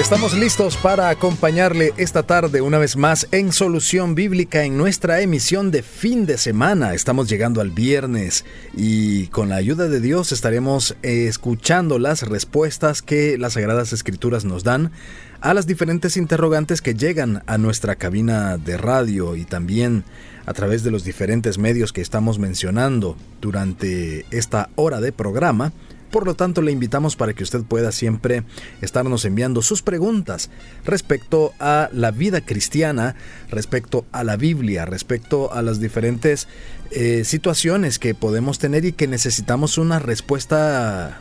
Estamos listos para acompañarle esta tarde una vez más en Solución Bíblica en nuestra emisión de fin de semana. Estamos llegando al viernes y con la ayuda de Dios estaremos escuchando las respuestas que las Sagradas Escrituras nos dan a las diferentes interrogantes que llegan a nuestra cabina de radio y también a través de los diferentes medios que estamos mencionando durante esta hora de programa. Por lo tanto, le invitamos para que usted pueda siempre estarnos enviando sus preguntas respecto a la vida cristiana, respecto a la Biblia, respecto a las diferentes eh, situaciones que podemos tener y que necesitamos una respuesta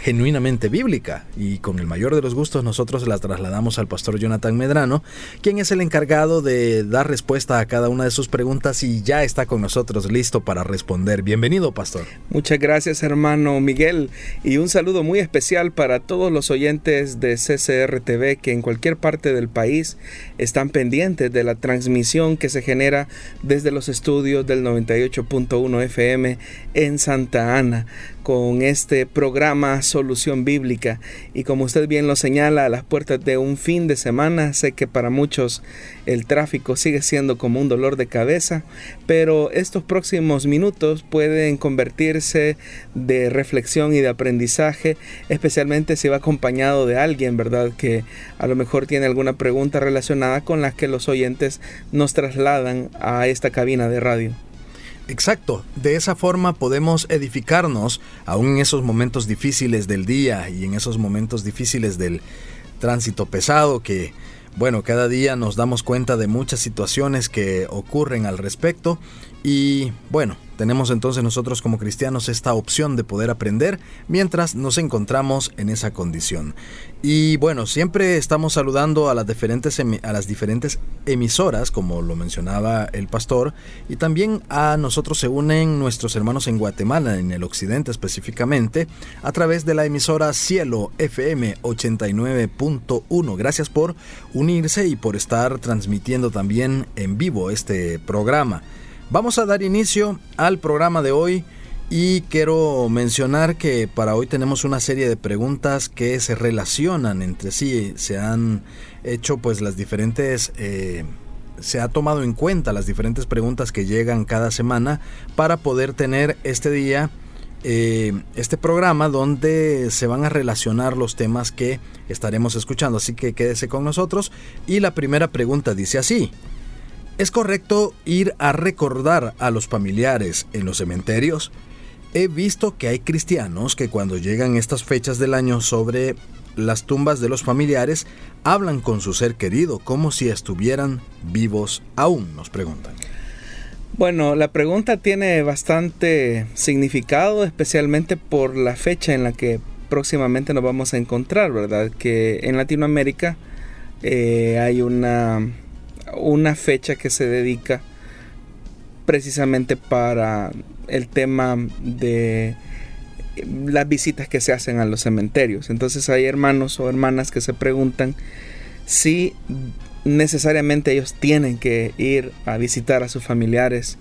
genuinamente bíblica y con el mayor de los gustos nosotros la trasladamos al pastor Jonathan Medrano, quien es el encargado de dar respuesta a cada una de sus preguntas y ya está con nosotros listo para responder. Bienvenido, pastor. Muchas gracias, hermano Miguel, y un saludo muy especial para todos los oyentes de CCR TV que en cualquier parte del país están pendientes de la transmisión que se genera desde los estudios del 98.1 FM en Santa Ana con este programa Solución Bíblica. Y como usted bien lo señala, a las puertas de un fin de semana, sé que para muchos el tráfico sigue siendo como un dolor de cabeza, pero estos próximos minutos pueden convertirse de reflexión y de aprendizaje, especialmente si va acompañado de alguien, ¿verdad? Que a lo mejor tiene alguna pregunta relacionada con la que los oyentes nos trasladan a esta cabina de radio. Exacto, de esa forma podemos edificarnos aún en esos momentos difíciles del día y en esos momentos difíciles del tránsito pesado que, bueno, cada día nos damos cuenta de muchas situaciones que ocurren al respecto. Y, bueno, tenemos entonces nosotros como cristianos esta opción de poder aprender mientras nos encontramos en esa condición. Y bueno, siempre estamos saludando a las diferentes, a las diferentes emisoras, como lo mencionaba el pastor, y también a nosotros se unen nuestros hermanos en Guatemala, en el occidente específicamente, a través de la emisora Cielo FM 89.1. Gracias por unirse y por estar transmitiendo también en vivo este programa. Vamos a dar inicio al programa de hoy y quiero mencionar que para hoy tenemos una serie de preguntas que se relacionan entre sí. Se han hecho pues las diferentes... Eh, se ha tomado en cuenta las diferentes preguntas que llegan cada semana para poder tener este día eh, este programa donde se van a relacionar los temas que estaremos escuchando. Así que quédese con nosotros. Y la primera pregunta dice así. ¿Es correcto ir a recordar a los familiares en los cementerios? He visto que hay cristianos que cuando llegan estas fechas del año sobre las tumbas de los familiares hablan con su ser querido como si estuvieran vivos aún, nos preguntan. Bueno, la pregunta tiene bastante significado, especialmente por la fecha en la que próximamente nos vamos a encontrar, ¿verdad? Que en Latinoamérica eh, hay una una fecha que se dedica precisamente para el tema de las visitas que se hacen a los cementerios. Entonces hay hermanos o hermanas que se preguntan si necesariamente ellos tienen que ir a visitar a sus familiares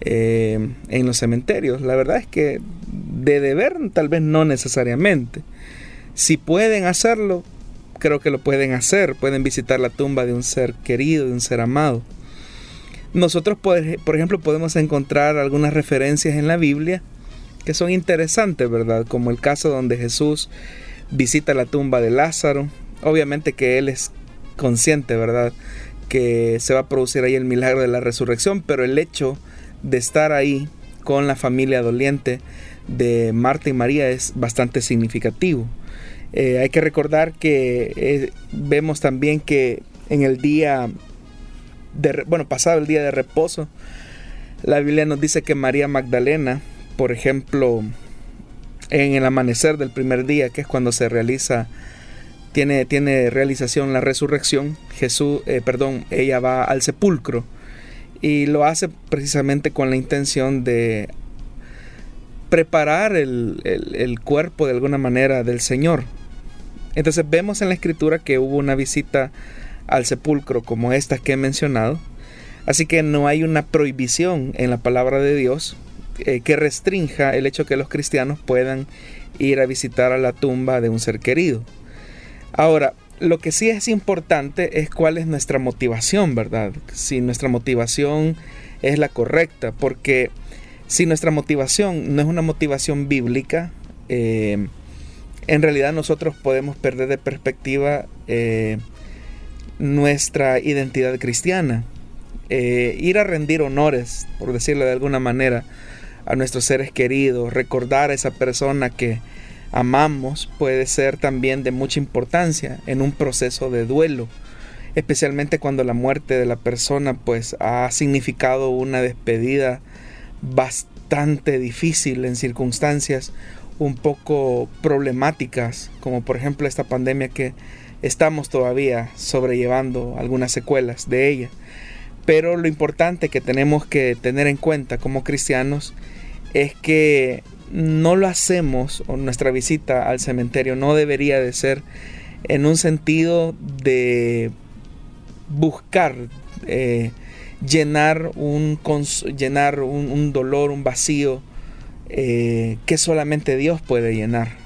eh, en los cementerios. La verdad es que de deber tal vez no necesariamente. Si pueden hacerlo, creo que lo pueden hacer, pueden visitar la tumba de un ser querido, de un ser amado. Nosotros, por ejemplo, podemos encontrar algunas referencias en la Biblia que son interesantes, ¿verdad? Como el caso donde Jesús visita la tumba de Lázaro. Obviamente que él es consciente, ¿verdad? Que se va a producir ahí el milagro de la resurrección, pero el hecho de estar ahí con la familia doliente de Marta y María es bastante significativo. Eh, hay que recordar que eh, vemos también que en el día, de, bueno, pasado el día de reposo, la Biblia nos dice que María Magdalena, por ejemplo, en el amanecer del primer día, que es cuando se realiza, tiene, tiene realización la resurrección, Jesús, eh, perdón, ella va al sepulcro y lo hace precisamente con la intención de preparar el, el, cuerpo de alguna manera del Señor. Entonces vemos en la escritura que hubo una visita al sepulcro como esta que he mencionado. Así que no hay una prohibición en la palabra de Dios eh, que restrinja el hecho que los cristianos puedan ir a visitar a la tumba de un ser querido. Ahora, lo que sí es importante es cuál es nuestra motivación, ¿verdad? Si nuestra motivación es la correcta, porque si nuestra motivación no es una motivación bíblica, eh, en realidad nosotros podemos perder de perspectiva eh, nuestra identidad cristiana. Eh, ir a rendir honores, por decirlo de alguna manera, a nuestros seres queridos, recordar a esa persona que amamos puede ser también de mucha importancia en un proceso de duelo, especialmente cuando la muerte de la persona pues ha significado una despedida bastante difícil en circunstancias un poco problemáticas, como por ejemplo esta pandemia que estamos todavía sobrellevando algunas secuelas de ella. Pero lo importante que tenemos que tener en cuenta como cristianos es que no lo hacemos, nuestra visita al cementerio no debería de ser en un sentido de buscar eh, llenar, un, llenar un, dolor, un vacío eh, que solamente Dios puede llenar.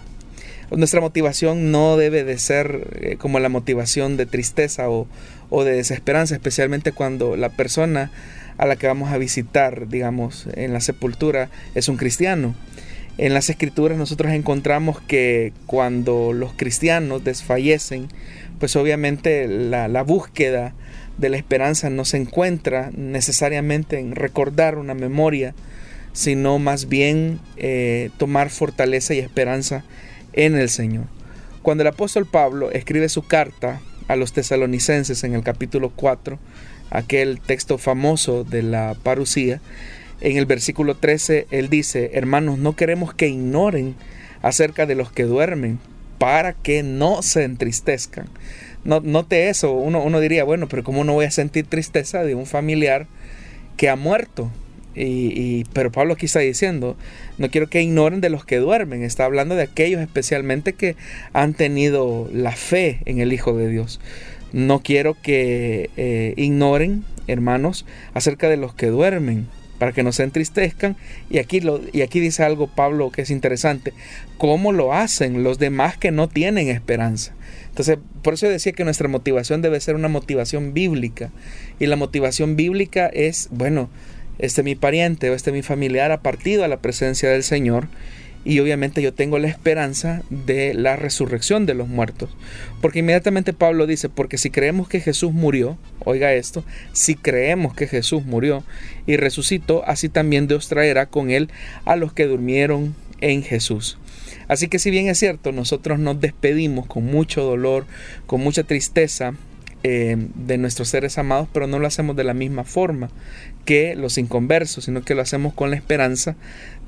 Nuestra motivación no debe de ser eh, como la motivación de tristeza o, o de desesperanza, especialmente cuando la persona a la que vamos a visitar, digamos, en la sepultura es un cristiano. En las escrituras nosotros encontramos que cuando los cristianos desfallecen, pues obviamente la, búsqueda de la esperanza no se encuentra necesariamente en recordar una memoria, sino más bien eh, tomar fortaleza y esperanza en el Señor. Cuando el apóstol Pablo escribe su carta a los tesalonicenses en el capítulo 4, aquel texto famoso de la parucía, en el versículo 13 él dice, hermanos, no queremos que ignoren acerca de los que duermen para que no se entristezcan. No, note eso, uno, uno diría, bueno, pero ¿cómo no voy a sentir tristeza de un familiar que ha muerto? Y, pero Pablo aquí está diciendo, no quiero que ignoren de los que duermen, está hablando de aquellos especialmente que han tenido la fe en el Hijo de Dios. No quiero que eh, ignoren, hermanos, acerca de los que duermen, para que no se entristezcan. Y aquí, lo, y aquí dice algo Pablo que es interesante, cómo lo hacen los demás que no tienen esperanza. Entonces, por eso decía que nuestra motivación debe ser una motivación bíblica. Y la motivación bíblica es, bueno, este mi pariente o este mi familiar ha partido a la presencia del Señor y obviamente yo tengo la esperanza de la resurrección de los muertos. Porque inmediatamente Pablo dice, porque si creemos que Jesús murió, oiga esto, si creemos que Jesús murió y resucitó, así también Dios traerá con él a los que durmieron en Jesús. Así que si bien es cierto, nosotros nos despedimos con mucho dolor, con mucha tristeza eh, de nuestros seres amados, pero no lo hacemos de la misma forma que los inconversos, sino que lo hacemos con la esperanza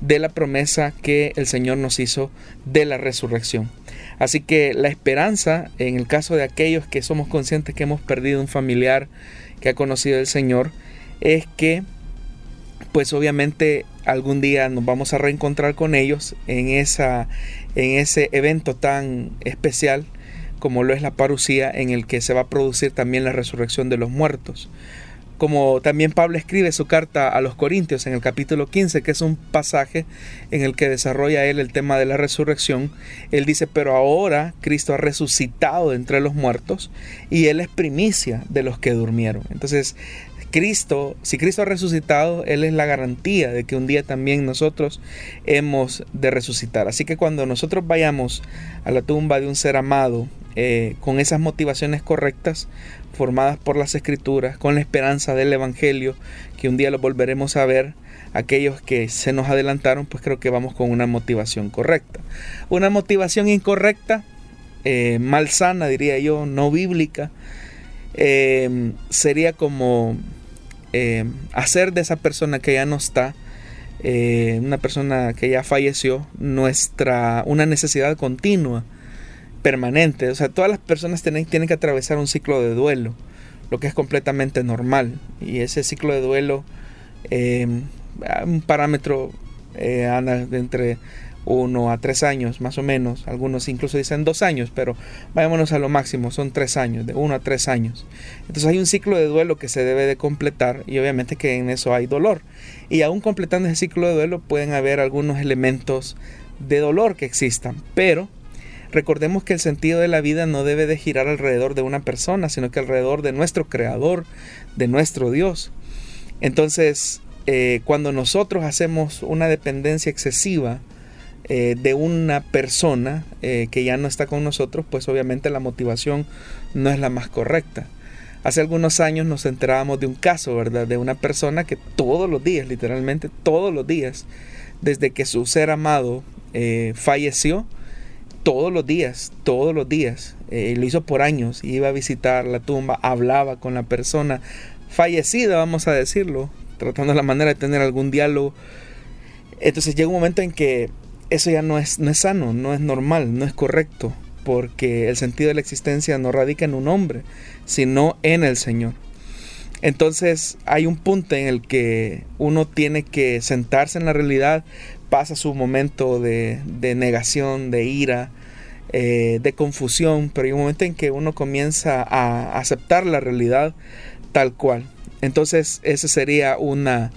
de la promesa que el Señor nos hizo de la resurrección. Así que la esperanza, en el caso de aquellos que somos conscientes que hemos perdido un familiar que ha conocido el Señor, es que pues obviamente algún día nos vamos a reencontrar con ellos en, esa, en ese evento tan especial como lo es la parucía en el que se va a producir también la resurrección de los muertos. Como también Pablo escribe su carta a los Corintios en el capítulo 15, que es un pasaje en el que desarrolla él el tema de la resurrección, él dice, pero ahora Cristo ha resucitado entre los muertos y él es primicia de los que durmieron. Entonces, Cristo, si Cristo ha resucitado, Él es la garantía de que un día también nosotros hemos de resucitar. Así que cuando nosotros vayamos a la tumba de un ser amado, eh, con esas motivaciones correctas, formadas por las escrituras, con la esperanza del Evangelio, que un día lo volveremos a ver, aquellos que se nos adelantaron, pues creo que vamos con una motivación correcta. Una motivación incorrecta, eh, malsana, diría yo, no bíblica, eh, sería como hacer de esa persona que ya no está, una persona que ya falleció, nuestra, una necesidad continua permanente. O sea, todas las personas tienen, tienen que atravesar un ciclo de duelo, lo que es completamente normal. Y ese ciclo de duelo, em, un parámetro eh, anda entre uno a tres años más o menos, algunos incluso dicen dos años, pero vayámonos a lo máximo, son tres años, de uno a tres años. Entonces hay un ciclo de duelo que se debe de completar y obviamente que en eso hay dolor. Y aún completando ese ciclo de duelo pueden haber algunos elementos de dolor que existan, pero recordemos que el sentido de la vida no debe de girar alrededor de una persona, sino que alrededor de nuestro creador, de nuestro Dios. Entonces, eh, cuando nosotros hacemos una dependencia excesiva, eh, de una persona eh, que ya no está con nosotros, pues obviamente la motivación no es la más correcta. Hace algunos años nos enterábamos de un caso, ¿verdad? De una persona que todos los días, literalmente todos los días, desde que su ser amado falleció, todos los días, todos los días, lo hizo por años, iba a visitar la tumba, hablaba con la persona fallecida, vamos a decirlo, tratando la manera de tener algún diálogo. Entonces llega un momento en que eso ya no es, no es sano, no es normal, no es correcto, porque el sentido de la existencia no radica en un hombre, sino en el Señor. Entonces hay un punto en el que uno tiene que sentarse en la realidad, pasa su momento de, negación, de ira, eh, de confusión, pero hay un momento en que uno comienza a aceptar la realidad tal cual. Entonces esa sería una,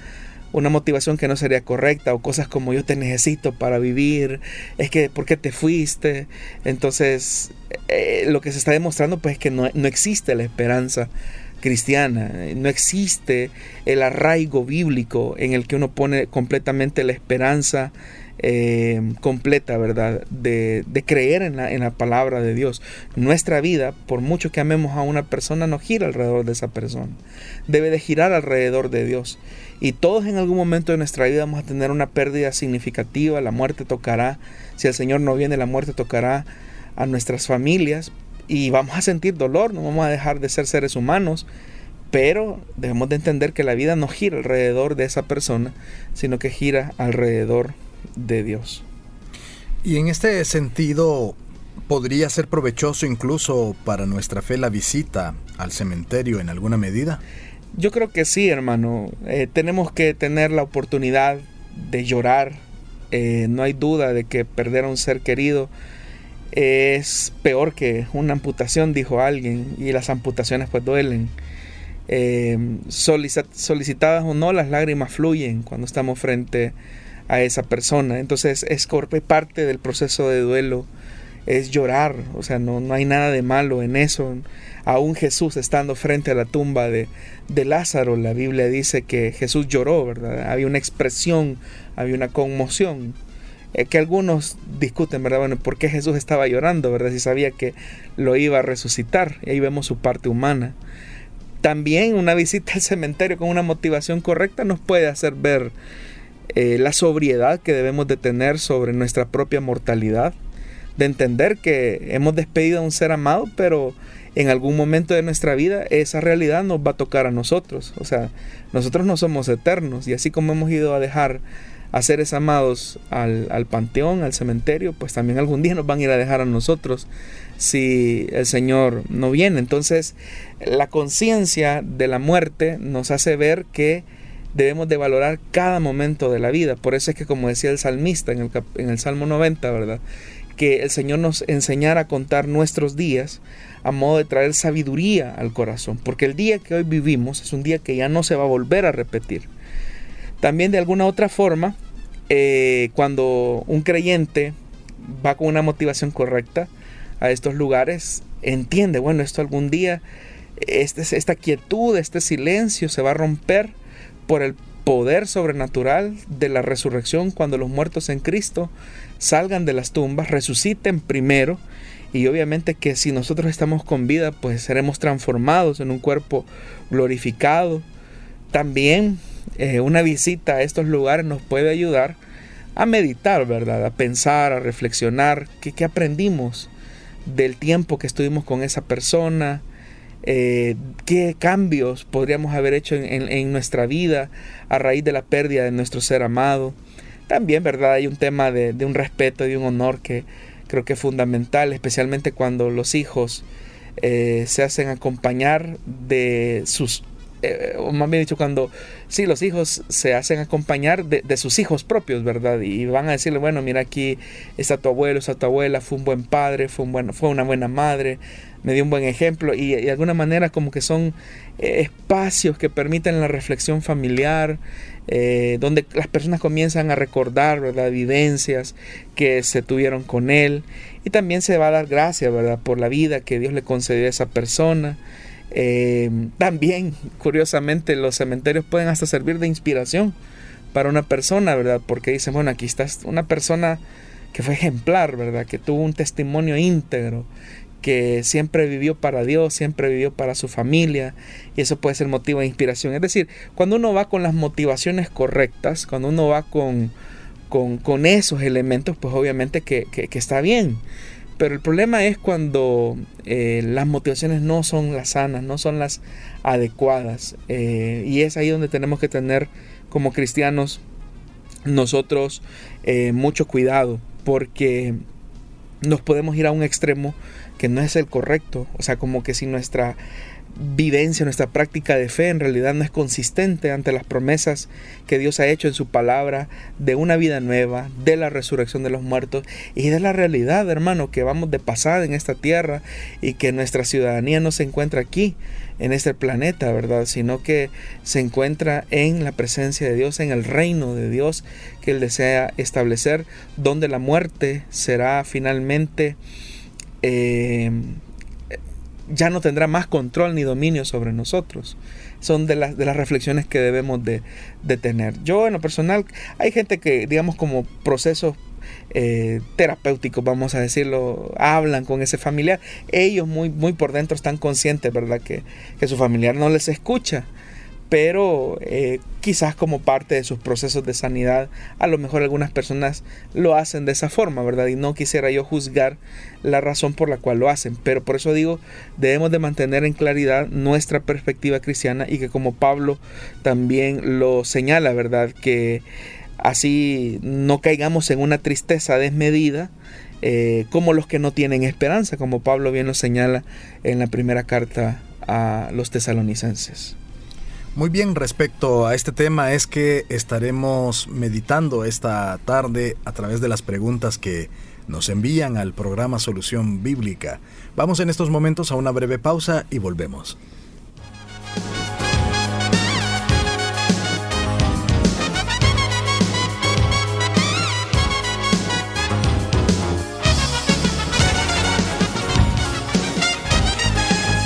una motivación que no sería correcta o cosas como yo te necesito para vivir, es que ¿por qué te fuiste? Entonces eh, lo que se está demostrando pues es que no, no existe la esperanza cristiana, no existe el arraigo bíblico en el que uno pone completamente la esperanza eh, completa, ¿verdad? De, creer en la, en la, palabra de Dios. Nuestra vida, por mucho que amemos a una persona, no gira alrededor de esa persona. Debe de girar alrededor de Dios. Y todos en algún momento de nuestra vida vamos a tener una pérdida significativa, la muerte tocará, si el Señor no viene, la muerte tocará a nuestras familias y vamos a sentir dolor, no vamos a dejar de ser seres humanos, pero debemos de entender que la vida no gira alrededor de esa persona, sino que gira alrededor de Dios. Y en este sentido, ¿podría ser provechoso incluso para nuestra fe la visita al cementerio en alguna medida? Yo creo que sí, hermano. Eh, tenemos que tener la oportunidad de llorar. Eh, no hay duda de que perder a un ser querido es peor que una amputación, dijo alguien, y las amputaciones pues duelen. Eh, solicitadas o no, las lágrimas fluyen cuando estamos frente a esa persona. Entonces es parte del proceso de duelo es llorar, o sea, no, no hay nada de malo en eso. Aún Jesús estando frente a la tumba de, de Lázaro, la Biblia dice que Jesús lloró, ¿verdad? Había una expresión, había una conmoción. Eh, que algunos discuten, ¿verdad? Bueno, ¿por qué Jesús estaba llorando, ¿verdad? Si sabía que lo iba a resucitar. Y ahí vemos su parte humana. También una visita al cementerio con una motivación correcta nos puede hacer ver eh, la sobriedad que debemos de tener sobre nuestra propia mortalidad de entender que hemos despedido a un ser amado, pero en algún momento de nuestra vida esa realidad nos va a tocar a nosotros. O sea, nosotros no somos eternos y así como hemos ido a dejar a seres amados al, al, panteón, al cementerio, pues también algún día nos van a ir a dejar a nosotros si el Señor no viene. Entonces, la conciencia de la muerte nos hace ver que debemos de valorar cada momento de la vida. Por eso es que, como decía el salmista en el, en el Salmo 90, ¿verdad? que el Señor nos enseñara a contar nuestros días a modo de traer sabiduría al corazón, porque el día que hoy vivimos es un día que ya no se va a volver a repetir. También de alguna otra forma, eh, cuando un creyente va con una motivación correcta a estos lugares, entiende, bueno, esto algún día, este, esta quietud, este silencio se va a romper por el poder sobrenatural de la resurrección cuando los muertos en Cristo salgan de las tumbas, resuciten primero y obviamente que si nosotros estamos con vida pues seremos transformados en un cuerpo glorificado. También eh, una visita a estos lugares nos puede ayudar a meditar, ¿verdad? A pensar, a reflexionar, qué, aprendimos del tiempo que estuvimos con esa persona, eh, qué cambios podríamos haber hecho en, nuestra vida a raíz de la pérdida de nuestro ser amado. También, ¿verdad? Hay un tema de, un respeto y un honor que creo que es fundamental, especialmente cuando los hijos eh, se hacen acompañar de sus eh, o más bien dicho, cuando sí, los hijos se hacen acompañar de, sus hijos propios, ¿verdad? Y van a decirle, bueno, mira aquí está tu abuelo, está tu abuela, fue un buen padre, fue, un buen, fue una buena madre, me dio un buen ejemplo y, de alguna manera como que son eh, espacios que permiten la reflexión familiar, eh, donde las personas comienzan a recordar, ¿verdad? Vivencias que se tuvieron con él y también se va a dar gracias, ¿verdad? Por la vida que Dios le concedió a esa persona. Eh, también, curiosamente, los cementerios pueden hasta servir de inspiración para una persona, ¿verdad? Porque dicen, bueno, aquí está una persona que fue ejemplar, ¿verdad? Que tuvo un testimonio íntegro, que siempre vivió para Dios, siempre vivió para su familia, y eso puede ser motivo de inspiración. Es decir, cuando uno va con las motivaciones correctas, cuando uno va con, con, esos elementos, pues obviamente que, está bien. Pero el problema es cuando eh, las motivaciones no son las sanas, no son las adecuadas. Eh, y es ahí donde tenemos que tener como cristianos nosotros eh, mucho cuidado, porque nos podemos ir a un extremo que no es el correcto. O sea, como que si nuestra vivencia, nuestra práctica de fe en realidad no es consistente ante las promesas que Dios ha hecho en su palabra de una vida nueva, de la resurrección de los muertos y de la realidad, hermano, que vamos de pasada en esta tierra y que nuestra ciudadanía no se encuentra aquí en este planeta, ¿verdad? Sino que se encuentra en la presencia de Dios, en el reino de Dios que Él desea establecer, donde la muerte será finalmente eh, ya no tendrá más control ni dominio sobre nosotros. Son de las, de las reflexiones que debemos de, tener. Yo en lo personal, hay gente que, digamos, como procesos eh, terapéuticos, vamos a decirlo, hablan con ese familiar. Ellos muy, muy por dentro están conscientes, ¿verdad? Que, que su familiar no les escucha pero eh, quizás como parte de sus procesos de sanidad, a lo mejor algunas personas lo hacen de esa forma, ¿verdad? Y no quisiera yo juzgar la razón por la cual lo hacen, pero por eso digo, debemos de mantener en claridad nuestra perspectiva cristiana y que como Pablo también lo señala, ¿verdad? Que así no caigamos en una tristeza desmedida, eh, como los que no tienen esperanza, como Pablo bien lo señala en la primera carta a los tesalonicenses. Muy bien, respecto a este tema es que estaremos meditando esta tarde a través de las preguntas que nos envían al programa Solución Bíblica. Vamos en estos momentos a una breve pausa y volvemos.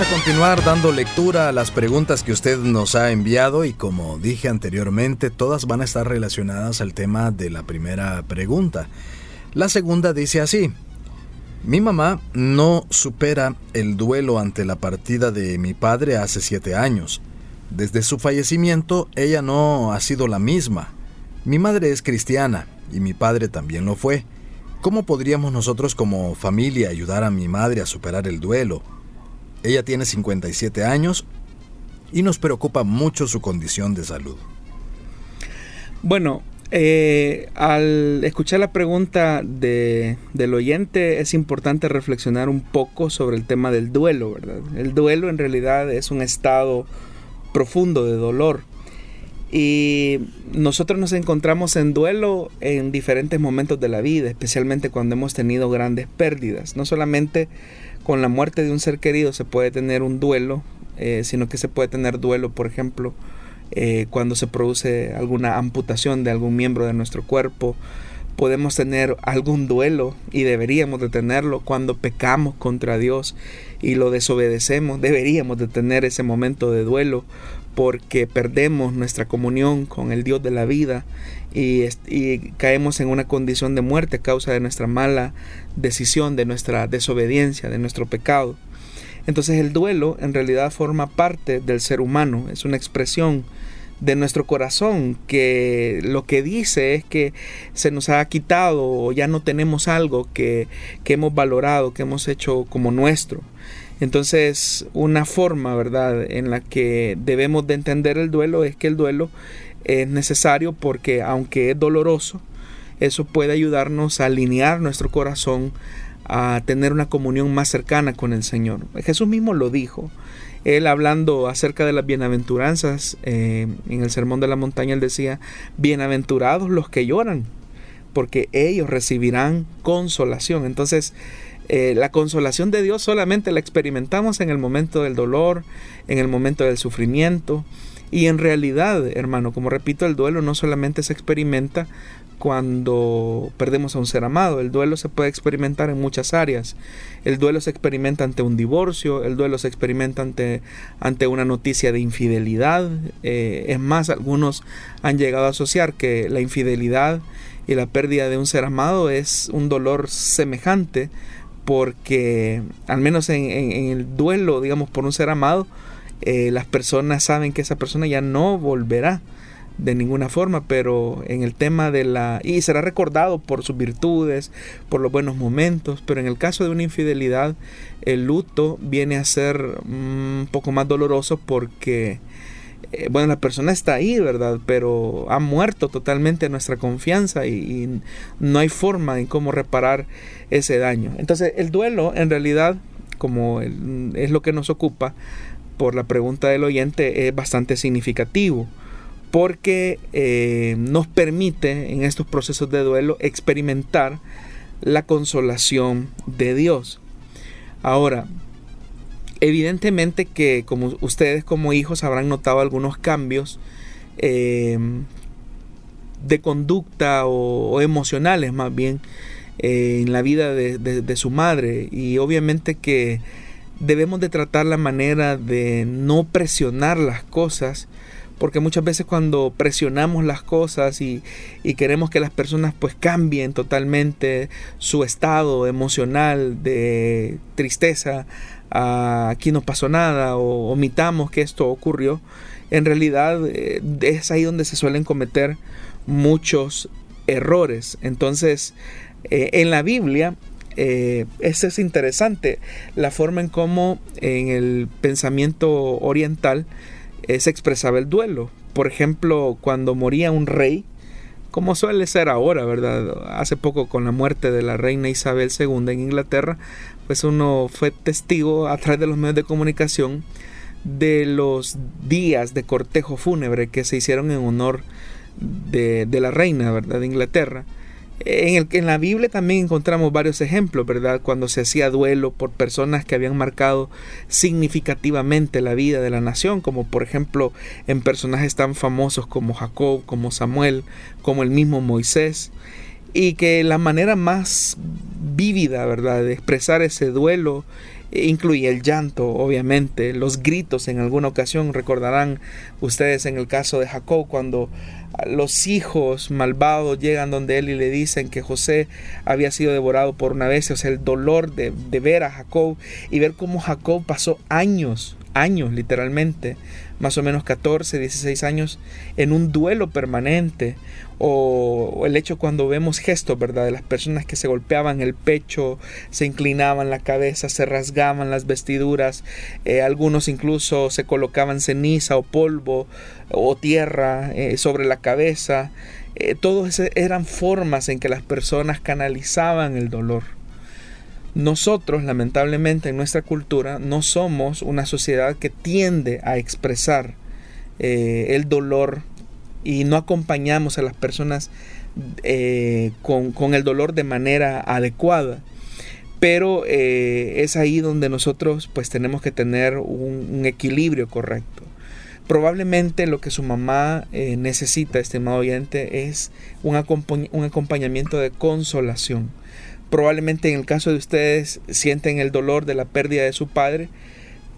A continuar dando lectura a las preguntas que usted nos ha enviado y como dije anteriormente, todas van a estar relacionadas al tema de la primera pregunta. La segunda dice así, mi mamá no supera el duelo ante la partida de mi padre hace siete años. Desde su fallecimiento ella no ha sido la misma. Mi madre es cristiana y mi padre también lo fue. ¿Cómo podríamos nosotros como familia ayudar a mi madre a superar el duelo? Ella tiene 57 años y nos preocupa mucho su condición de salud. Bueno, eh, al escuchar la pregunta de, del oyente es importante reflexionar un poco sobre el tema del duelo, ¿verdad? El duelo en realidad es un estado profundo de dolor. Y nosotros nos encontramos en duelo en diferentes momentos de la vida, especialmente cuando hemos tenido grandes pérdidas. No solamente con la muerte de un ser querido se puede tener un duelo, eh, sino que se puede tener duelo, por ejemplo, eh, cuando se produce alguna amputación de algún miembro de nuestro cuerpo. Podemos tener algún duelo y deberíamos de tenerlo cuando pecamos contra Dios y lo desobedecemos. Deberíamos de tener ese momento de duelo porque perdemos nuestra comunión con el Dios de la vida y, caemos en una condición de muerte a causa de nuestra mala decisión, de nuestra desobediencia, de nuestro pecado. Entonces el duelo en realidad forma parte del ser humano, es una expresión de nuestro corazón, que lo que dice es que se nos ha quitado o ya no tenemos algo que, que hemos valorado, que hemos hecho como nuestro. Entonces, una forma, ¿verdad?, en la que debemos de entender el duelo es que el duelo es necesario porque aunque es doloroso, eso puede ayudarnos a alinear nuestro corazón a tener una comunión más cercana con el Señor. Jesús mismo lo dijo. Él hablando acerca de las bienaventuranzas eh, en el Sermón de la Montaña, él decía, bienaventurados los que lloran, porque ellos recibirán consolación. Entonces, eh, la consolación de Dios solamente la experimentamos en el momento del dolor, en el momento del sufrimiento. Y en realidad, hermano, como repito, el duelo no solamente se experimenta cuando perdemos a un ser amado. El duelo se puede experimentar en muchas áreas. El duelo se experimenta ante un divorcio, el duelo se experimenta ante, ante una noticia de infidelidad. Eh, es más, algunos han llegado a asociar que la infidelidad y la pérdida de un ser amado es un dolor semejante porque al menos en, el duelo, digamos, por un ser amado, eh, las personas saben que esa persona ya no volverá de ninguna forma, pero en el tema de la... y será recordado por sus virtudes, por los buenos momentos, pero en el caso de una infidelidad, el luto viene a ser un poco más doloroso porque, eh, bueno, la persona está ahí, ¿verdad? Pero ha muerto totalmente nuestra confianza y, no hay forma en cómo reparar ese daño. Entonces, el duelo, en realidad, como es lo que nos ocupa, por la pregunta del oyente, es bastante significativo porque eh, nos permite en estos procesos de duelo experimentar la consolación de Dios. Ahora, evidentemente que como ustedes como hijos habrán notado algunos cambios eh, de conducta o, emocionales más bien eh, en la vida de su madre y obviamente que debemos de tratar la manera de no presionar las cosas porque muchas veces cuando presionamos las cosas y, queremos que las personas pues cambien totalmente su estado emocional de tristeza, aquí no pasó nada o omitamos que esto ocurrió, en realidad eh, es ahí donde se suelen cometer muchos errores. Entonces, eh, en la Biblia eh, eso es interesante, la forma en cómo en el pensamiento oriental se expresaba el duelo. Por ejemplo, cuando moría un rey, como suele ser ahora, ¿verdad? Hace poco con la muerte de la reina Isabel II en Inglaterra, pues uno fue testigo a través de los medios de comunicación de los días de cortejo fúnebre que se hicieron en honor de, de la reina, ¿verdad? De Inglaterra. En, el, en la Biblia también encontramos varios ejemplos, ¿verdad? Cuando se hacía duelo por personas que habían marcado significativamente la vida de la nación, como por ejemplo en personajes tan famosos como Jacob, como Samuel, como el mismo Moisés, y que la manera más vívida, ¿verdad?, de expresar ese duelo incluye el llanto, obviamente, los gritos en alguna ocasión, recordarán ustedes en el caso de Jacob cuando los hijos malvados llegan donde él y le dicen que José había sido devorado por una bestia, o sea, el dolor de, de ver a Jacob y ver cómo Jacob pasó años, años literalmente, más o menos 14, 16 años, en un duelo permanente, o, el hecho cuando vemos gestos, ¿verdad? De las personas que se golpeaban el pecho, se inclinaban la cabeza, se rasgaban las vestiduras, eh, algunos incluso se colocaban ceniza o polvo o tierra eh, sobre la cabeza. Eh, todos eran formas en que las personas canalizaban el dolor. Nosotros, lamentablemente, en nuestra cultura, no somos una sociedad que tiende a expresar el dolor y no acompañamos a las personas eh, con, el dolor de manera adecuada. Pero eh, es ahí donde nosotros pues tenemos que tener un, equilibrio correcto. Probablemente lo que su mamá eh, necesita, estimado oyente, es un acompañamiento de consolación. Probablemente en el caso de ustedes sienten el dolor de la pérdida de su padre,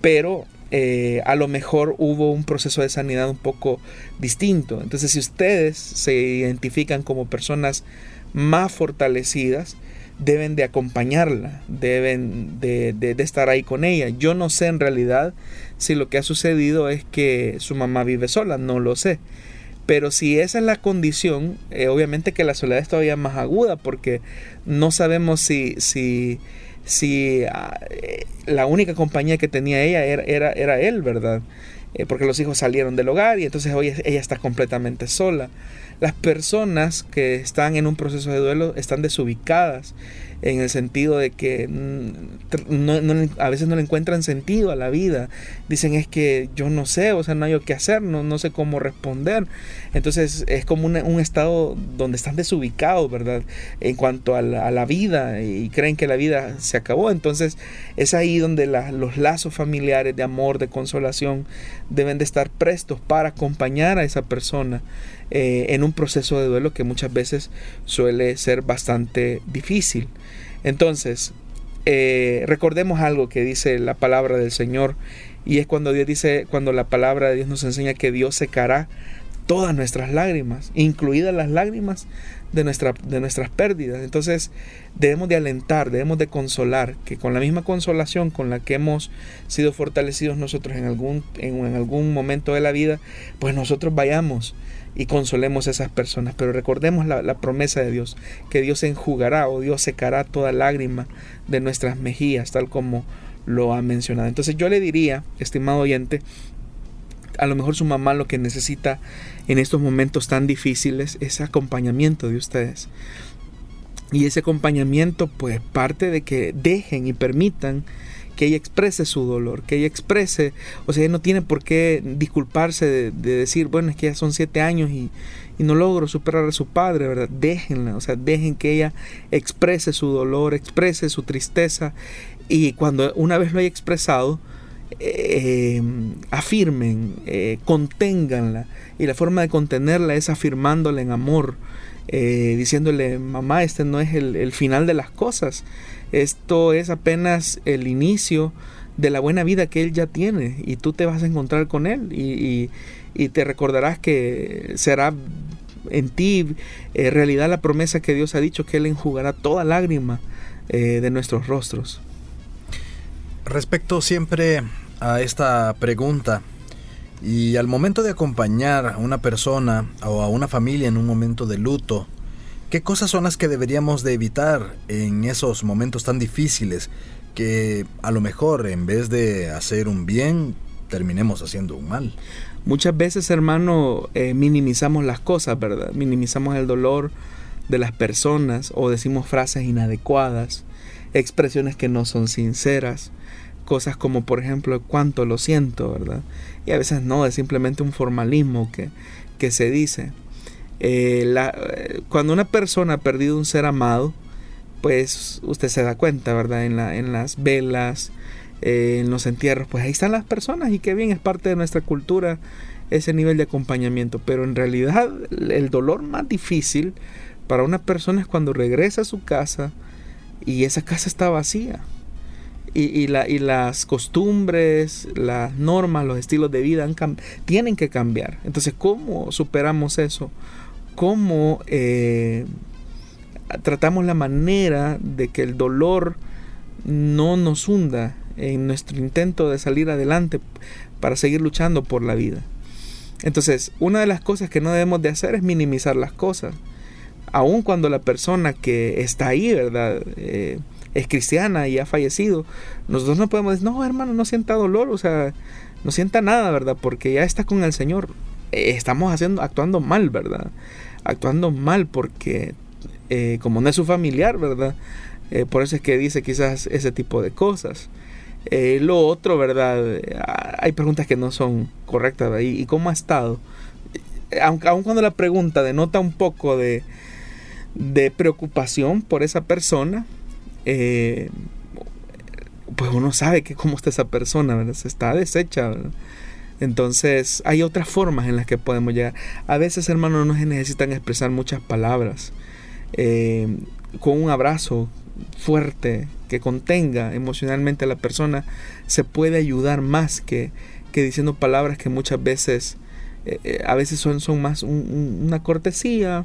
pero eh, a lo mejor hubo un proceso de sanidad un poco distinto. Entonces, si ustedes se identifican como personas más fortalecidas, deben de acompañarla, deben de, de, estar ahí con ella. Yo no sé en realidad si lo que ha sucedido es que su mamá vive sola, no lo sé. Pero si esa es la condición, eh, obviamente que la soledad es todavía más aguda porque no sabemos si, si, si ah, eh, la única compañía que tenía ella era, era, era él, ¿verdad? Eh, porque los hijos salieron del hogar y entonces hoy ella está completamente sola. Las personas que están en un proceso de duelo están desubicadas en el sentido de que mm, a veces no le encuentran sentido a la vida. Dicen es que yo no sé, o sea, no hay qué hacer, no, no sé cómo responder. Entonces es como un estado donde están desubicados, ¿verdad? En cuanto a la, vida y creen que la vida se acabó. Entonces es ahí donde los lazos familiares de amor, de consolación, deben de estar prestos para acompañar a esa persona eh, en un proceso de duelo que muchas veces suele ser bastante difícil. Entonces, eh, recordemos algo que dice la palabra del Señor y es cuando Dios dice, cuando la palabra de Dios nos enseña que Dios secará todas nuestras lágrimas, incluidas las lágrimas de, nuestra, de nuestras pérdidas. Entonces debemos de alentar, debemos de consolar, que con la misma consolación con la que hemos sido fortalecidos nosotros en algún, en, en algún momento de la vida, pues nosotros vayamos y consolemos a esas personas. Pero recordemos la, promesa de Dios, que Dios enjugará o Dios secará toda lágrima de nuestras mejillas, tal como lo ha mencionado. Entonces yo le diría, estimado oyente, a lo mejor su mamá lo que necesita en estos momentos tan difíciles es acompañamiento de ustedes. Y ese acompañamiento pues parte de que dejen y permitan que ella exprese su dolor, que ella exprese, o sea, ella no tiene por qué disculparse de, decir, bueno, es que ya son siete años y, no logro superar a su padre, ¿verdad? Déjenla, o sea, dejen que ella exprese su dolor, exprese su tristeza y cuando una vez lo haya expresado, eh, afirmen, conténganla y la forma de contenerla es afirmándola en amor, eh, diciéndole, mamá, este no es el, final de las cosas, esto es apenas el inicio de la buena vida que Él ya tiene y tú te vas a encontrar con Él y, te recordarás que será en ti eh, realidad la promesa que Dios ha dicho que Él enjugará toda lágrima eh, de nuestros rostros. Respecto siempre a esta pregunta y al momento de acompañar a una persona o a una familia en un momento de luto, ¿Qué cosas son las que deberíamos de evitar en esos momentos tan difíciles que a lo mejor en vez de hacer un bien terminemos haciendo un mal? Muchas veces, hermano, eh, minimizamos las cosas, ¿verdad? Minimizamos el dolor de las personas o decimos frases inadecuadas, expresiones que no son sinceras, cosas como por ejemplo cuánto lo siento, ¿verdad? Y a veces no, es simplemente un formalismo que, que se dice. Eh, la, cuando una persona ha perdido un ser amado, pues usted se da cuenta, ¿verdad? En, la, en las velas, eh, en los entierros, pues ahí están las personas y qué bien, es parte de nuestra cultura ese nivel de acompañamiento. Pero en realidad el dolor más difícil para una persona es cuando regresa a su casa y esa casa está vacía. Y, y, la, y las costumbres, las normas, los estilos de vida tienen que cambiar. Entonces, ¿cómo superamos eso? cómo eh, tratamos la manera de que el dolor no nos hunda en nuestro intento de salir adelante para seguir luchando por la vida. Entonces, una de las cosas que no debemos de hacer es minimizar las cosas. Aun cuando la persona que está ahí, ¿verdad? Eh, es cristiana y ha fallecido, nosotros no podemos decir, no, hermano, no sienta dolor, o sea, no sienta nada, ¿verdad? Porque ya está con el Señor. Eh, estamos haciendo, actuando mal, ¿verdad? actuando mal porque eh, como no es su familiar, ¿verdad? Eh, por eso es que dice quizás ese tipo de cosas. Lo otro, ¿verdad? Hay preguntas que no son correctas. ¿Y, cómo ha estado? Aunque, aun cuando la pregunta denota un poco de, de preocupación por esa persona, pues uno sabe que cómo está esa persona, ¿verdad? Se está deshecha. Entonces hay otras formas en las que podemos llegar. A veces, hermanos, no se necesitan expresar muchas palabras. Eh, con un abrazo fuerte que contenga emocionalmente a la persona, se puede ayudar más que, que diciendo palabras que muchas veces, eh, eh, a veces son, son más una cortesía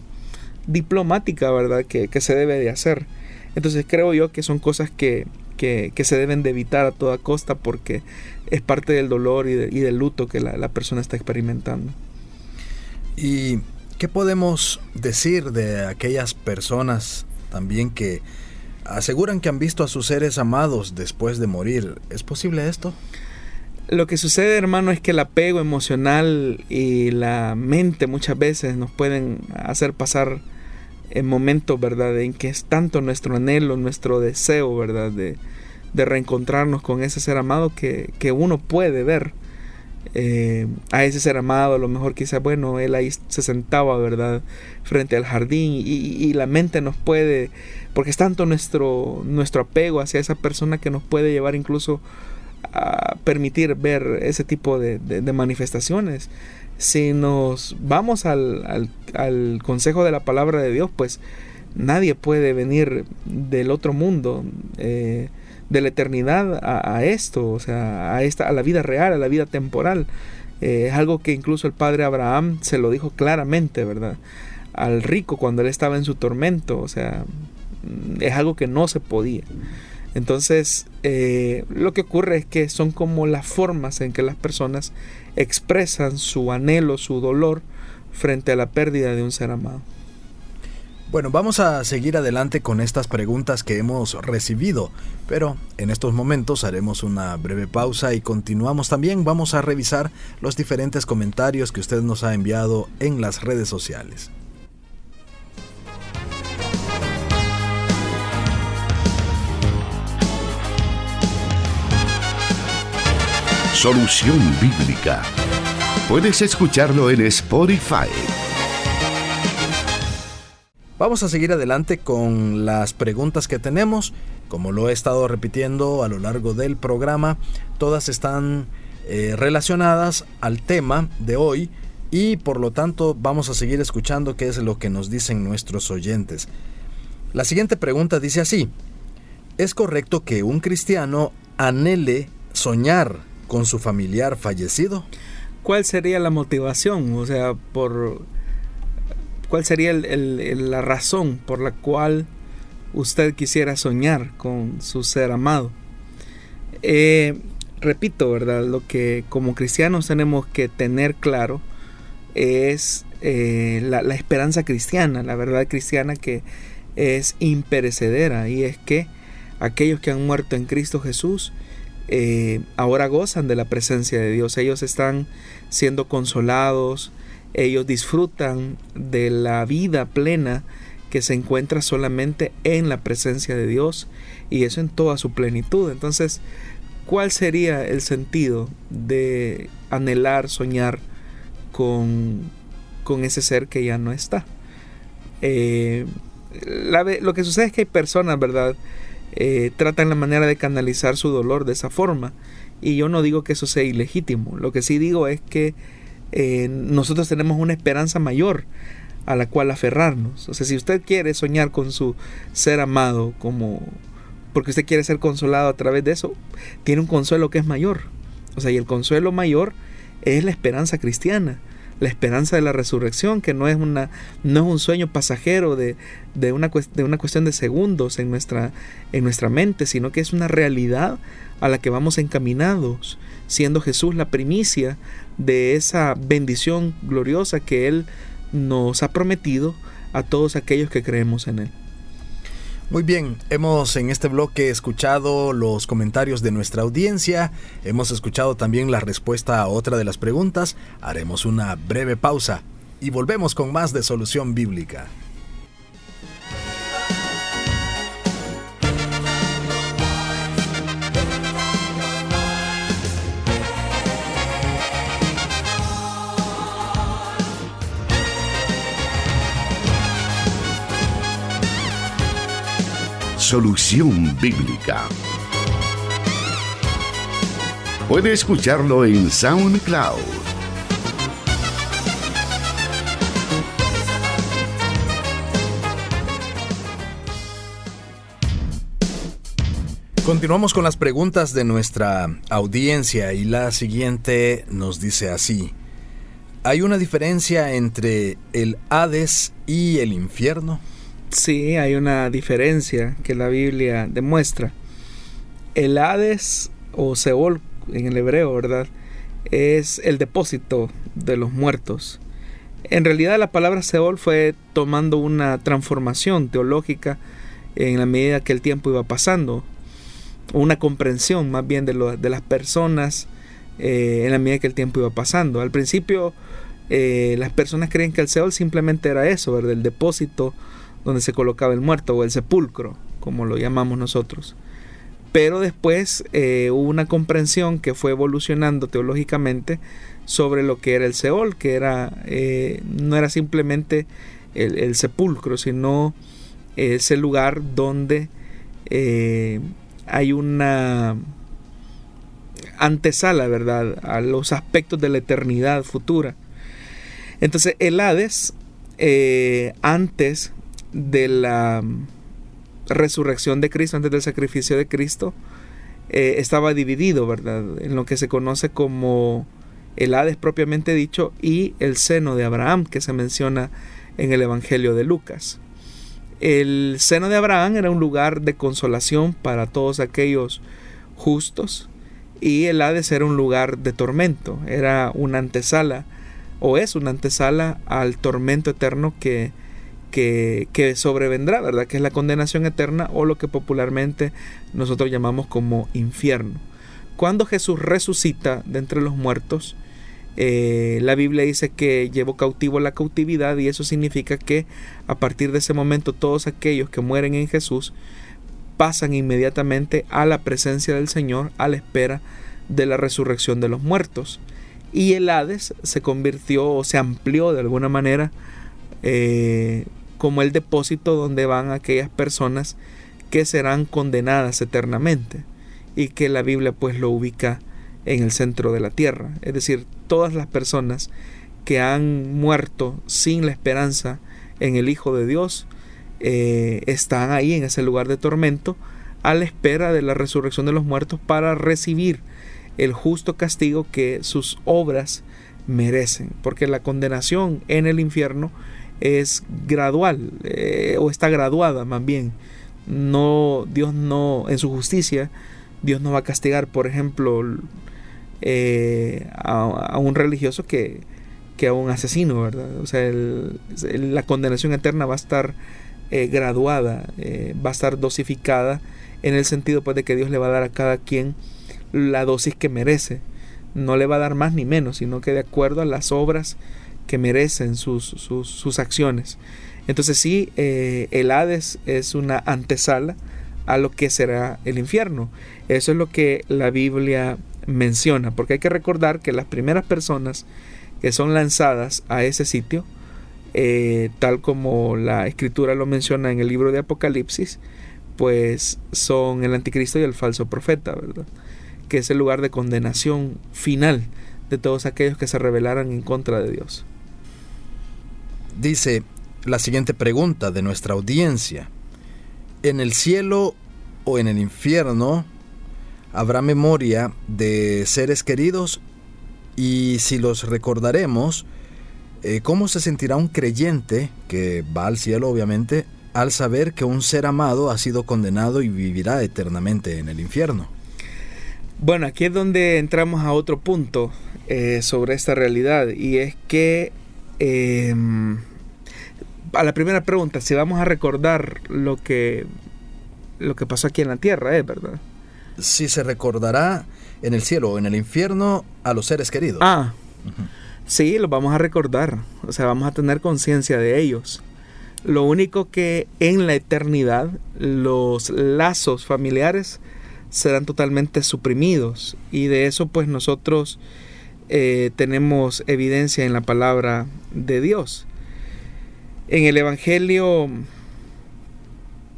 diplomática, ¿verdad? Que, que, se debe de hacer. Entonces creo yo que son cosas que, que, se deben de evitar a toda costa porque es parte del dolor y, y del luto que la, la persona está experimentando. ¿Y qué podemos decir de aquellas personas también que aseguran que han visto a sus seres amados después de morir? ¿Es posible esto? Lo que sucede, hermano, es que el apego emocional y la mente muchas veces nos pueden hacer pasar en momentos, ¿verdad?, en que es tanto nuestro anhelo, nuestro deseo, ¿verdad?, de, reencontrarnos con ese ser amado que, uno puede ver eh, a ese ser amado. A lo mejor quizás, bueno, él ahí se sentaba, ¿verdad?, frente al jardín y, y, la mente nos puede, porque es tanto nuestro, nuestro apego hacia esa persona que nos puede llevar incluso a permitir ver ese tipo de, manifestaciones. Si nos vamos al, consejo de la palabra de Dios, pues nadie puede venir del otro mundo, eh, de la eternidad a, esto, o sea, a, esta, a la vida real, a la vida temporal. Eh, es algo que incluso el padre Abraham se lo dijo claramente, ¿verdad? Al rico cuando él estaba en su tormento, o sea, es algo que no se podía. Entonces, eh, lo que ocurre es que son como las formas en que las personas expresan su anhelo, su dolor frente a la pérdida de un ser amado. Bueno, vamos a seguir adelante con estas preguntas que hemos recibido, pero en estos momentos haremos una breve pausa y continuamos también. Vamos a revisar los diferentes comentarios que usted nos ha enviado en las redes sociales. Solución Bíblica. Puedes escucharlo en Spotify. Vamos a seguir adelante con las preguntas que tenemos. Como lo he estado repitiendo a lo largo del programa, todas están eh, relacionadas al tema de hoy y por lo tanto vamos a seguir escuchando qué es lo que nos dicen nuestros oyentes. La siguiente pregunta dice así, ¿es correcto que un cristiano anhele soñar con su familiar fallecido? ¿Cuál sería la motivación? O sea, por ¿cuál sería la razón por la cual usted quisiera soñar con su ser amado? Eh, repito, ¿verdad? Lo que como cristianos tenemos que tener claro es eh, la, la, esperanza cristiana, la verdad cristiana que es imperecedera y es que aquellos que han muerto en Cristo Jesús eh, ahora gozan de la presencia de Dios. Ellos están siendo consolados, ellos disfrutan de la vida plena que se encuentra solamente en la presencia de Dios y eso en toda su plenitud. Entonces, ¿cuál sería el sentido de anhelar, soñar con, con ese ser que ya no está? Eh, lo que sucede es que hay personas, ¿verdad? Eh, tratan la manera de canalizar su dolor de esa forma. Y yo no digo que eso sea ilegítimo, lo que sí digo es que eh, nosotros tenemos una esperanza mayor a la cual aferrarnos. O sea, si usted quiere soñar con su ser amado como porque usted quiere ser consolado a través de eso, tiene un consuelo que es mayor. O sea, y el consuelo mayor es la esperanza cristiana la esperanza de la resurrección, que no es, una, no es un sueño pasajero de, de, una, de una cuestión de segundos en nuestra, en nuestra mente, sino que es una realidad a la que vamos encaminados, siendo Jesús la primicia de esa bendición gloriosa que Él nos ha prometido a todos aquellos que creemos en Él. Muy bien, hemos en este bloque escuchado los comentarios de nuestra audiencia, hemos escuchado también la respuesta a otra de las preguntas, haremos una breve pausa y volvemos con más de Solución Bíblica. Solución Bíblica. Puede escucharlo en SoundCloud. Continuamos con las preguntas de nuestra audiencia y la siguiente nos dice así. ¿Hay una diferencia entre el Hades y el infierno? Sí, hay una diferencia que la Biblia demuestra. El Hades o Seol en el hebreo, ¿verdad? Es el depósito de los muertos. En realidad la palabra Seol fue tomando una transformación teológica en la medida que el tiempo iba pasando. Una comprensión más bien de, de las personas eh, en la medida que el tiempo iba pasando. Al principio eh, las personas creían que el Seol simplemente era eso, ¿verdad? el depósito donde se colocaba el muerto o el sepulcro, como lo llamamos nosotros. Pero después eh, hubo una comprensión que fue evolucionando teológicamente sobre lo que era el Seol, que era no era simplemente el, sepulcro, sino ese lugar donde hay una antesala, ¿verdad?, a los aspectos de la eternidad futura. Entonces, el Hades, eh, antes de la resurrección de Cristo, antes del sacrificio de Cristo, eh, estaba dividido, ¿verdad?, en lo que se conoce como el Hades propiamente dicho y el seno de Abraham, que se menciona en el Evangelio de Lucas. El seno de Abraham era un lugar de consolación para todos aquellos justos y el Hades era un lugar de tormento, era una antesala o es una antesala al tormento eterno que, que, sobrevendrá, ¿verdad? Que es la condenación eterna o lo que popularmente nosotros llamamos como infierno. Cuando Jesús resucita de entre los muertos, eh, la Biblia dice que llevó cautivo la cautividad y eso significa que a partir de ese momento todos aquellos que mueren en Jesús pasan inmediatamente a la presencia del Señor a la espera de la resurrección de los muertos. Y el Hades se convirtió o se amplió de alguna manera eh, como el depósito donde van aquellas personas que serán condenadas eternamente y que la Biblia pues lo ubica en el centro de la tierra. Es decir, todas las personas que han muerto sin la esperanza en el Hijo de Dios eh, están ahí en ese lugar de tormento a la espera de la resurrección de los muertos para recibir el justo castigo que sus obras merecen, porque la condenación en el infierno es gradual eh, o está graduada más bien. No Dios no en su justicia Dios no va a castigar, por ejemplo, eh, a, un religioso que, que, a un asesino, ¿verdad? O sea, la condenación eterna va a estar eh, graduada, eh, va a estar dosificada en el sentido pues, de que Dios le va a dar a cada quien la dosis que merece. No le va a dar más ni menos, sino que de acuerdo a las obras que merecen sus, sus, acciones. Entonces sí, eh, el Hades es una antesala a lo que será el infierno. Eso es lo que la Biblia menciona, porque hay que recordar que las primeras personas que son lanzadas a ese sitio eh, tal como la escritura lo menciona en el libro de Apocalipsis, pues son el anticristo y el falso profeta, ¿verdad? Que es el lugar de condenación final de todos aquellos que se rebelaran en contra de Dios. Dice la siguiente pregunta de nuestra audiencia. ¿En el cielo o en el infierno habrá memoria de seres queridos? Y si los recordaremos, eh, ¿Cómo se sentirá un creyente, que va al cielo obviamente, al saber que un ser amado ha sido condenado y vivirá eternamente en el infierno? Bueno, aquí es donde entramos a otro punto eh, sobre esta realidad y es que em, a la primera pregunta, si vamos a recordar lo que, lo que pasó aquí en la tierra, ¿es verdad? Si se recordará en el cielo o en el infierno a los seres queridos. Ah. Sí, los vamos a recordar, o sea, vamos a tener conciencia de ellos. Lo único que en la eternidad los lazos familiares serán totalmente suprimidos y de eso pues nosotros eh, tenemos evidencia en la palabra de Dios. En el Evangelio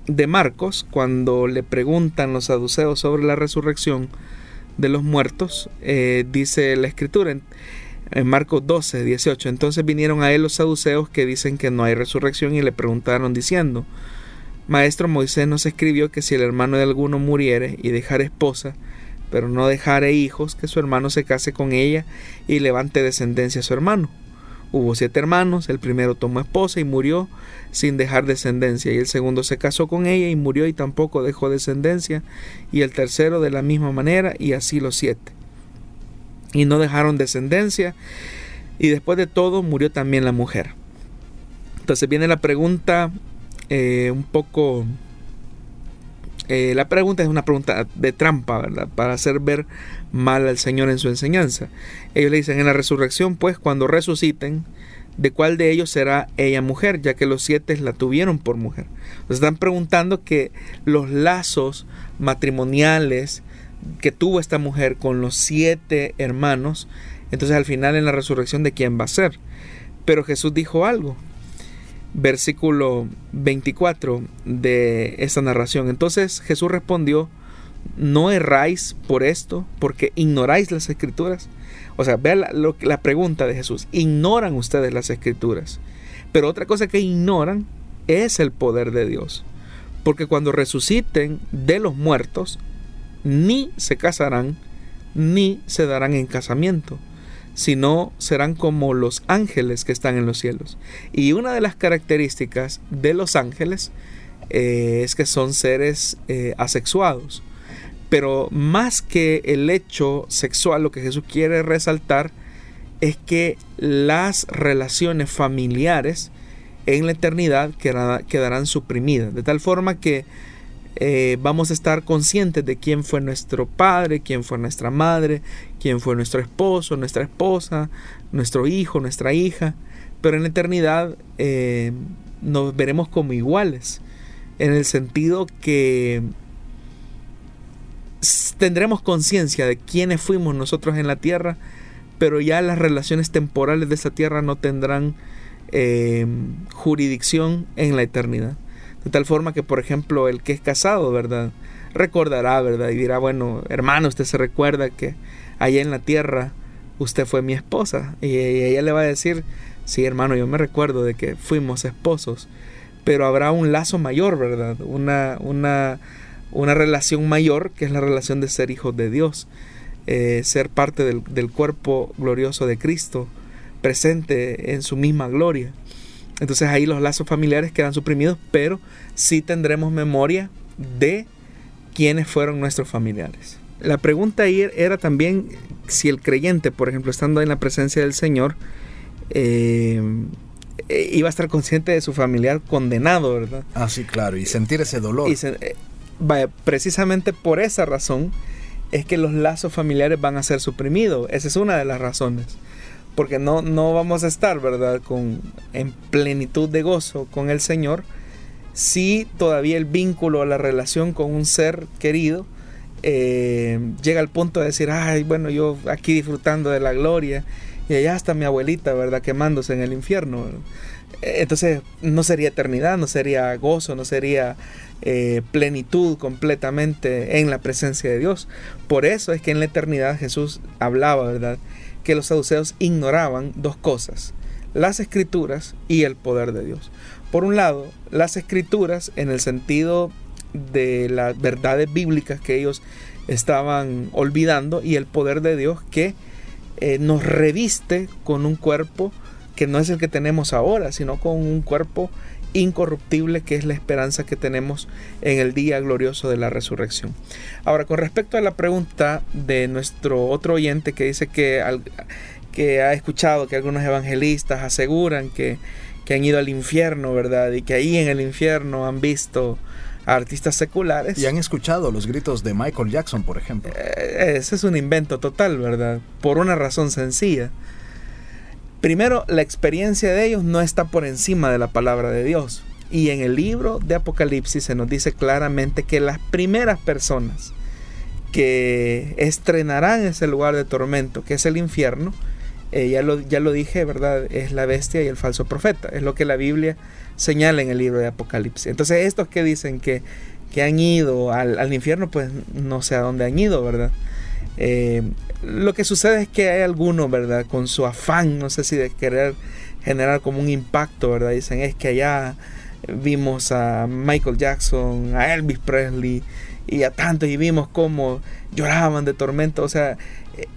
de Marcos, cuando le preguntan los saduceos sobre la resurrección de los muertos, eh, dice la escritura, en Marcos 12, 18. Entonces vinieron a él los saduceos que dicen que no hay resurrección y le preguntaron diciendo, Maestro Moisés nos escribió que si el hermano de alguno muriere y dejare esposa, pero no dejare hijos, que su hermano se case con ella y levante descendencia a su hermano. Hubo siete hermanos, el primero tomó esposa y murió sin dejar descendencia, y el segundo se casó con ella y murió y tampoco dejó descendencia, y el tercero de la misma manera, y así los siete. Y no dejaron descendencia, y después de todo murió también la mujer. Entonces viene la pregunta eh, un poco... Eh, la pregunta es una pregunta de trampa, ¿verdad? Para hacer ver mal al Señor en su enseñanza. Ellos le dicen, en la resurrección, pues, cuando resuciten, ¿de cuál de ellos será ella mujer? Ya que los siete la tuvieron por mujer. Están preguntando que los lazos matrimoniales que tuvo esta mujer con los siete hermanos, entonces al final en la resurrección de quién va a ser. Pero Jesús dijo algo. Versículo 24 de esta narración. Entonces Jesús respondió, no erráis por esto, porque ignoráis las escrituras. O sea, vea la, la pregunta de Jesús. Ignoran ustedes las escrituras. Pero otra cosa que ignoran es el poder de Dios. Porque cuando resuciten de los muertos, ni se casarán, ni se darán en casamiento, sino serán como los ángeles que están en los cielos. Y una de las características de los ángeles eh, es que son seres eh, asexuados. Pero más que el hecho sexual, lo que Jesús quiere resaltar es que las relaciones familiares en la eternidad quedarán suprimidas. De tal forma que eh, vamos a estar conscientes de quién fue nuestro padre, quién fue nuestra madre, quién fue nuestro esposo, nuestra esposa, nuestro hijo, nuestra hija. Pero en la eternidad eh, nos veremos como iguales, en el sentido que tendremos conciencia de quiénes fuimos nosotros en la tierra, pero ya las relaciones temporales de esa tierra no tendrán eh, jurisdicción en la eternidad. De tal forma que, por ejemplo, el que es casado, ¿verdad? Recordará, ¿verdad? Y dirá, bueno, hermano, usted se recuerda que allá en la tierra usted fue mi esposa. Y ella le va a decir, sí, hermano, yo me recuerdo de que fuimos esposos. Pero habrá un lazo mayor, ¿verdad? Una, una, una relación mayor que es la relación de ser hijos de Dios. Eh, ser parte del, del cuerpo glorioso de Cristo, presente en su misma gloria. Entonces ahí los lazos familiares quedan suprimidos, pero sí tendremos memoria de quiénes fueron nuestros familiares. La pregunta ahí era también si el creyente, por ejemplo, estando en la presencia del Señor, eh, iba a estar consciente de su familiar condenado, ¿verdad? Ah, sí, claro, y sentir ese dolor. Y eh, precisamente por esa razón es que los lazos familiares van a ser suprimidos. Esa es una de las razones porque no, no vamos a estar, ¿verdad?, con, en plenitud de gozo con el Señor, si todavía el vínculo, la relación con un ser querido, eh, llega al punto de decir, ay, bueno, yo aquí disfrutando de la gloria, y allá está mi abuelita, ¿verdad?, quemándose en el infierno. Entonces no sería eternidad, no sería gozo, no sería eh, plenitud completamente en la presencia de Dios. Por eso es que en la eternidad Jesús hablaba, ¿verdad? Que los saduceos ignoraban dos cosas, las escrituras y el poder de Dios. Por un lado, las escrituras en el sentido de las verdades bíblicas que ellos estaban olvidando y el poder de Dios que eh, nos reviste con un cuerpo que no es el que tenemos ahora, sino con un cuerpo incorruptible que es la esperanza que tenemos en el día glorioso de la resurrección. Ahora, con respecto a la pregunta de nuestro otro oyente que dice que, que ha escuchado que algunos evangelistas aseguran que, que han ido al infierno, ¿verdad? Y que ahí en el infierno han visto a artistas seculares. Y han escuchado los gritos de Michael Jackson, por ejemplo. Eh, ese es un invento total, ¿verdad? Por una razón sencilla. Primero, la experiencia de ellos no está por encima de la palabra de Dios. Y en el libro de Apocalipsis se nos dice claramente que las primeras personas que estrenarán ese lugar de tormento, que es el infierno, eh, ya, lo, ya lo dije, ¿verdad? Es la bestia y el falso profeta. Es lo que la Biblia señala en el libro de Apocalipsis. Entonces estos que dicen que, que han ido al, al, infierno, pues no sé a dónde han ido, ¿verdad? Eh, lo que sucede es que hay algunos, ¿verdad? Con su afán, no sé si de querer generar como un impacto, ¿verdad? Dicen, es que allá vimos a Michael Jackson, a Elvis Presley y a tantos y vimos cómo lloraban de tormento. O sea,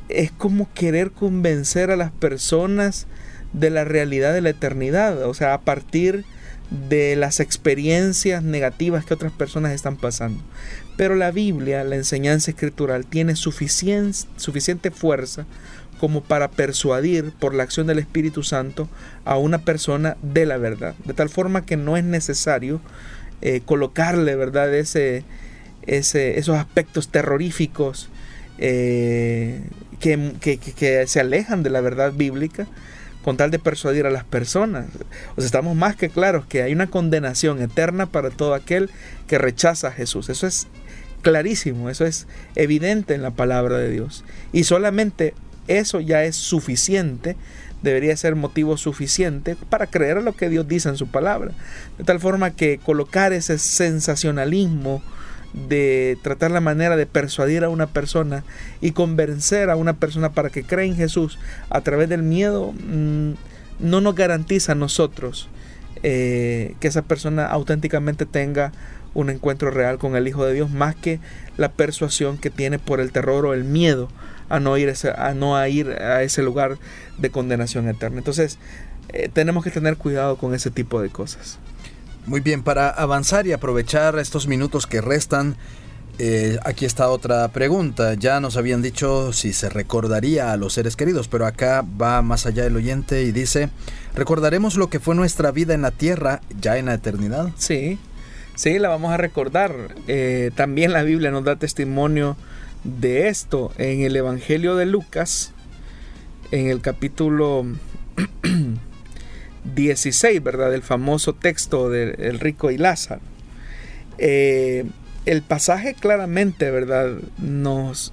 es como querer convencer a las personas de la realidad de la eternidad, o sea, a partir de las experiencias negativas que otras personas están pasando. Pero la Biblia, la enseñanza escritural, tiene suficiente, fuerza como para persuadir por la acción del Espíritu Santo a una persona de la verdad. De tal forma que no es necesario eh, colocarle, ¿verdad?, ese, ese, esos aspectos terroríficos eh, que, que, se alejan de la verdad bíblica con tal de persuadir a las personas. O estamos más que claros que hay una condenación eterna para todo aquel que rechaza a Jesús. Eso es clarísimo, eso es evidente en la palabra de Dios. Y solamente eso ya es suficiente, debería ser motivo suficiente para creer lo que Dios dice en su palabra. De tal forma que colocar ese sensacionalismo, de tratar la manera de persuadir a una persona y convencer a una persona para que cree en Jesús a través del miedo mm, no nos garantiza a nosotros eh, que esa persona auténticamente tenga un encuentro real con el Hijo de Dios más que la persuasión que tiene por el terror o el miedo a no ir, a, no ir a ese lugar de condenación eterna. Entonces, eh, tenemos que tener cuidado con ese tipo de cosas. Muy bien, para avanzar y aprovechar estos minutos que restan, eh, aquí está otra pregunta. Ya nos habían dicho si se recordaría a los seres queridos, pero acá va más allá el oyente y dice, ¿recordaremos lo que fue nuestra vida en la tierra ya en la eternidad? Sí, sí, la vamos a recordar. Eh, también la Biblia nos da testimonio de esto en el Evangelio de Lucas, en el capítulo 16, ¿verdad? El famoso texto del rico y Lázaro. Eh, el pasaje claramente, ¿verdad? Nos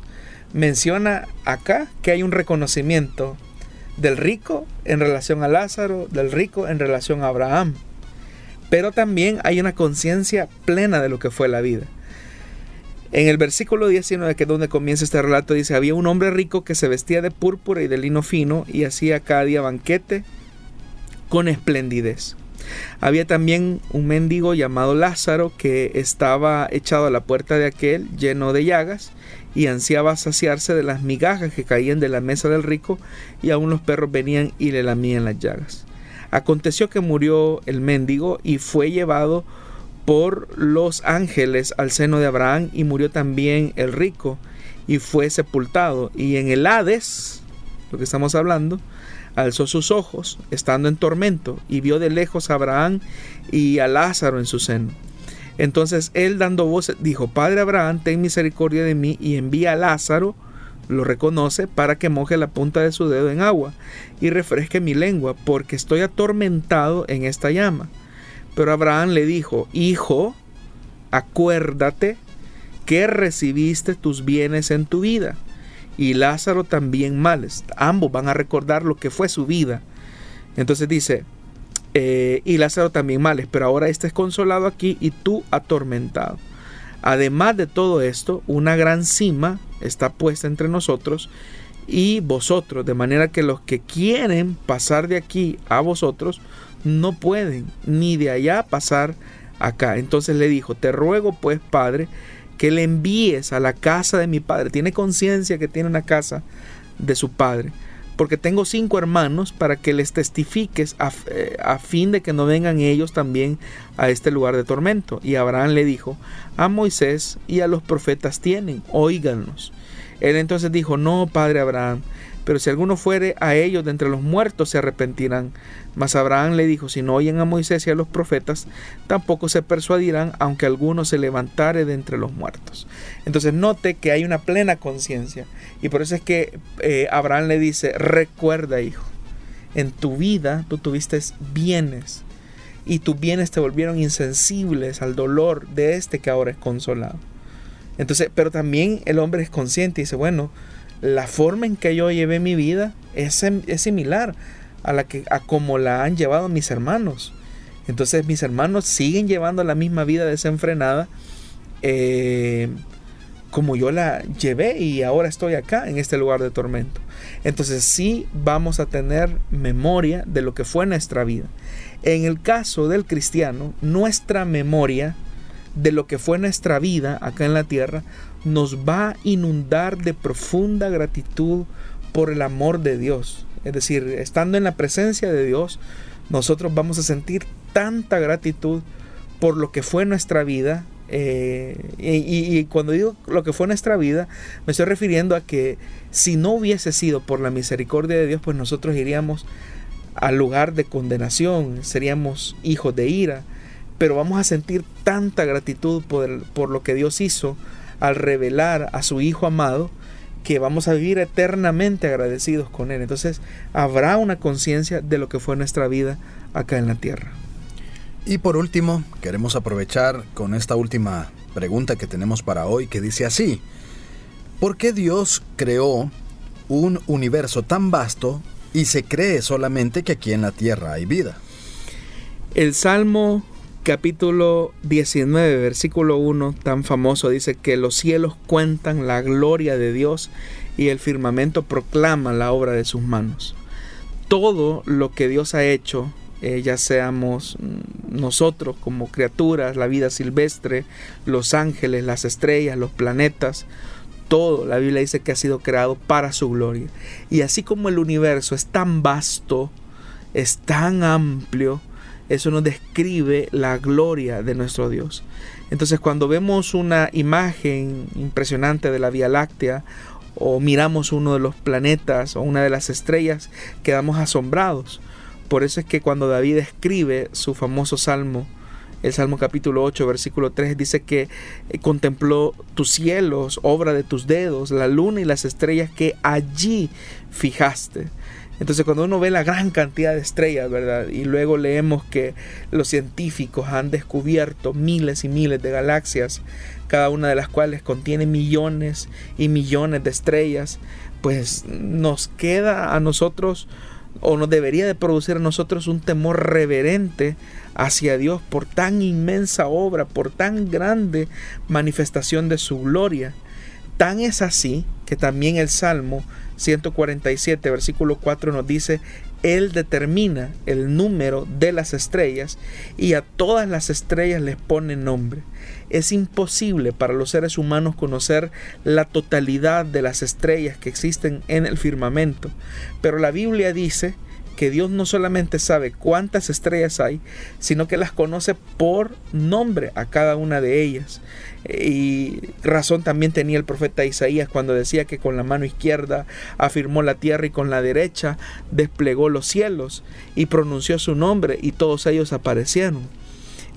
menciona acá que hay un reconocimiento del rico en relación a Lázaro, del rico en relación a Abraham. Pero también hay una conciencia plena de lo que fue la vida. En el versículo 19, que es donde comienza este relato, dice, había un hombre rico que se vestía de púrpura y de lino fino y hacía cada día banquete con esplendidez. Había también un mendigo llamado Lázaro que estaba echado a la puerta de aquel lleno de llagas y ansiaba saciarse de las migajas que caían de la mesa del rico y aún los perros venían y le lamían las llagas. Aconteció que murió el mendigo y fue llevado por los ángeles al seno de Abraham y murió también el rico y fue sepultado y en el Hades, lo que estamos hablando, alzó sus ojos, estando en tormento, y vio de lejos a Abraham y a Lázaro en su seno. Entonces él dando voz dijo, Padre Abraham, ten misericordia de mí y envía a Lázaro, lo reconoce, para que moje la punta de su dedo en agua y refresque mi lengua, porque estoy atormentado en esta llama. Pero Abraham le dijo, Hijo, acuérdate que recibiste tus bienes en tu vida y Lázaro también males. Ambos van a recordar lo que fue su vida. Entonces dice, eh, y Lázaro también males, pero ahora este es consolado aquí y tú atormentado. Además de todo esto, una gran cima está puesta entre nosotros y vosotros, de manera que los que quieren pasar de aquí a vosotros no pueden, ni de allá pasar acá. Entonces le dijo, te ruego pues, Padre, que le envíes a la casa de mi padre. Tiene conciencia que tiene una casa de su padre. Porque tengo cinco hermanos para que les testifiques a, eh, a, fin de que no vengan ellos también a este lugar de tormento. Y Abraham le dijo, a Moisés y a los profetas tienen, óiganos. Él entonces dijo, no, padre Abraham, pero si alguno fuere a ellos de entre los muertos se arrepentirán. Mas Abraham le dijo, si no oyen a Moisés y a los profetas, tampoco se persuadirán, aunque alguno se levantare de entre los muertos. Entonces note que hay una plena conciencia. Y por eso es que eh, Abraham le dice, recuerda hijo, en tu vida tú tuviste bienes y tus bienes te volvieron insensibles al dolor de este que ahora es consolado. Entonces, pero también el hombre es consciente y dice, bueno, la forma en que yo llevé mi vida es, es similar a la que a como la han llevado mis hermanos. Entonces mis hermanos siguen llevando la misma vida desenfrenada eh, como yo la llevé y ahora estoy acá en este lugar de tormento. Entonces sí vamos a tener memoria de lo que fue nuestra vida. En el caso del cristiano, nuestra memoria de lo que fue nuestra vida acá en la tierra nos va a inundar de profunda gratitud por el amor de Dios. Es decir, estando en la presencia de Dios, nosotros vamos a sentir tanta gratitud por lo que fue nuestra vida. Eh, y, cuando digo lo que fue nuestra vida, me estoy refiriendo a que si no hubiese sido por la misericordia de Dios, pues nosotros iríamos al lugar de condenación, seríamos hijos de ira, pero vamos a sentir tanta gratitud por lo que Dios hizo al revelar a su Hijo amado, que vamos a vivir eternamente agradecidos con Él. Entonces habrá una conciencia de lo que fue nuestra vida acá en la tierra. Y por último, queremos aprovechar con esta última pregunta que tenemos para hoy, que dice así, ¿por qué Dios creó un universo tan vasto y se cree solamente que aquí en la tierra hay vida? El Salmo capítulo 19, versículo 1, tan famoso, dice que los cielos cuentan la gloria de Dios y el firmamento proclama la obra de sus manos. Todo lo que Dios ha hecho, eh, ya seamos nosotros como criaturas, la vida silvestre, los ángeles, las estrellas, los planetas, todo, la Biblia dice que ha sido creado para su gloria. Y así como el universo es tan vasto, es tan amplio, eso nos describe la gloria de nuestro Dios. Entonces cuando vemos una imagen impresionante de la Vía Láctea o miramos uno de los planetas o una de las estrellas, quedamos asombrados. Por eso es que cuando David escribe su famoso salmo, el Salmo capítulo 8, versículo 3 dice que eh, contempló tus cielos, obra de tus dedos, la luna y las estrellas que allí fijaste. Entonces cuando uno ve la gran cantidad de estrellas, ¿verdad? Y luego leemos que los científicos han descubierto miles y miles de galaxias, cada una de las cuales contiene millones y millones de estrellas, pues nos queda a nosotros o nos debería de producir a nosotros un temor reverente hacia Dios por tan inmensa obra, por tan grande manifestación de su gloria. Tan es así que también el Salmo 147, versículo 4 nos dice, Él determina el número de las estrellas y a todas las estrellas les pone nombre. Es imposible para los seres humanos conocer la totalidad de las estrellas que existen en el firmamento, pero la Biblia dice que Dios no solamente sabe cuántas estrellas hay, sino que las conoce por nombre a cada una de ellas. Y razón también tenía el profeta Isaías cuando decía que con la mano izquierda afirmó la tierra y con la derecha desplegó los cielos y pronunció su nombre y todos ellos aparecieron.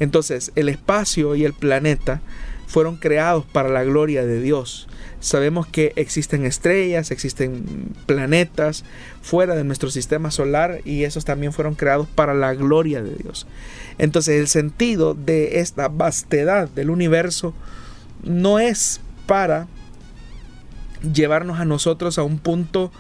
Entonces el espacio y el planeta fueron creados para la gloria de Dios. Sabemos que existen estrellas, existen planetas fuera de nuestro sistema solar y esos también fueron creados para la gloria de Dios. Entonces el sentido de esta vastedad del universo no es para llevarnos a nosotros a un punto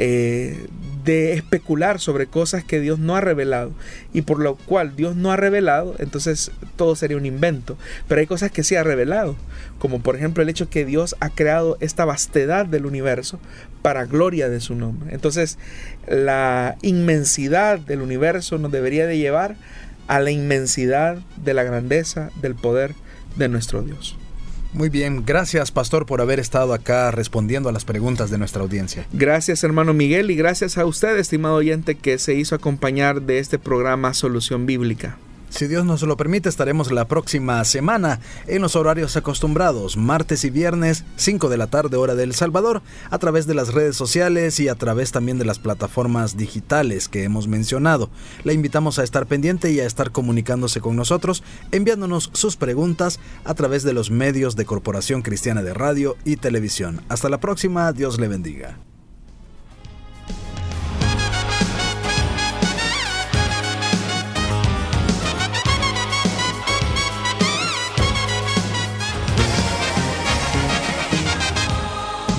eh, de especular sobre cosas que Dios no ha revelado y por lo cual Dios no ha revelado, entonces todo sería un invento. Pero hay cosas que sí ha revelado, como por ejemplo el hecho que Dios ha creado esta vastedad del universo para gloria de su nombre. Entonces la inmensidad del universo nos debería de llevar a la inmensidad de la grandeza del poder de nuestro Dios. Muy bien, gracias pastor por haber estado acá respondiendo a las preguntas de nuestra audiencia. Gracias hermano Miguel y gracias a usted estimado oyente que se hizo acompañar de este programa Solución Bíblica. Si Dios nos lo permite, estaremos la próxima semana en los horarios acostumbrados, martes y viernes, 5 de la tarde hora del Salvador, a través de las redes sociales y a través también de las plataformas digitales que hemos mencionado. Le invitamos a estar pendiente y a estar comunicándose con nosotros, enviándonos sus preguntas a través de los medios de Corporación Cristiana de Radio y Televisión. Hasta la próxima, Dios le bendiga.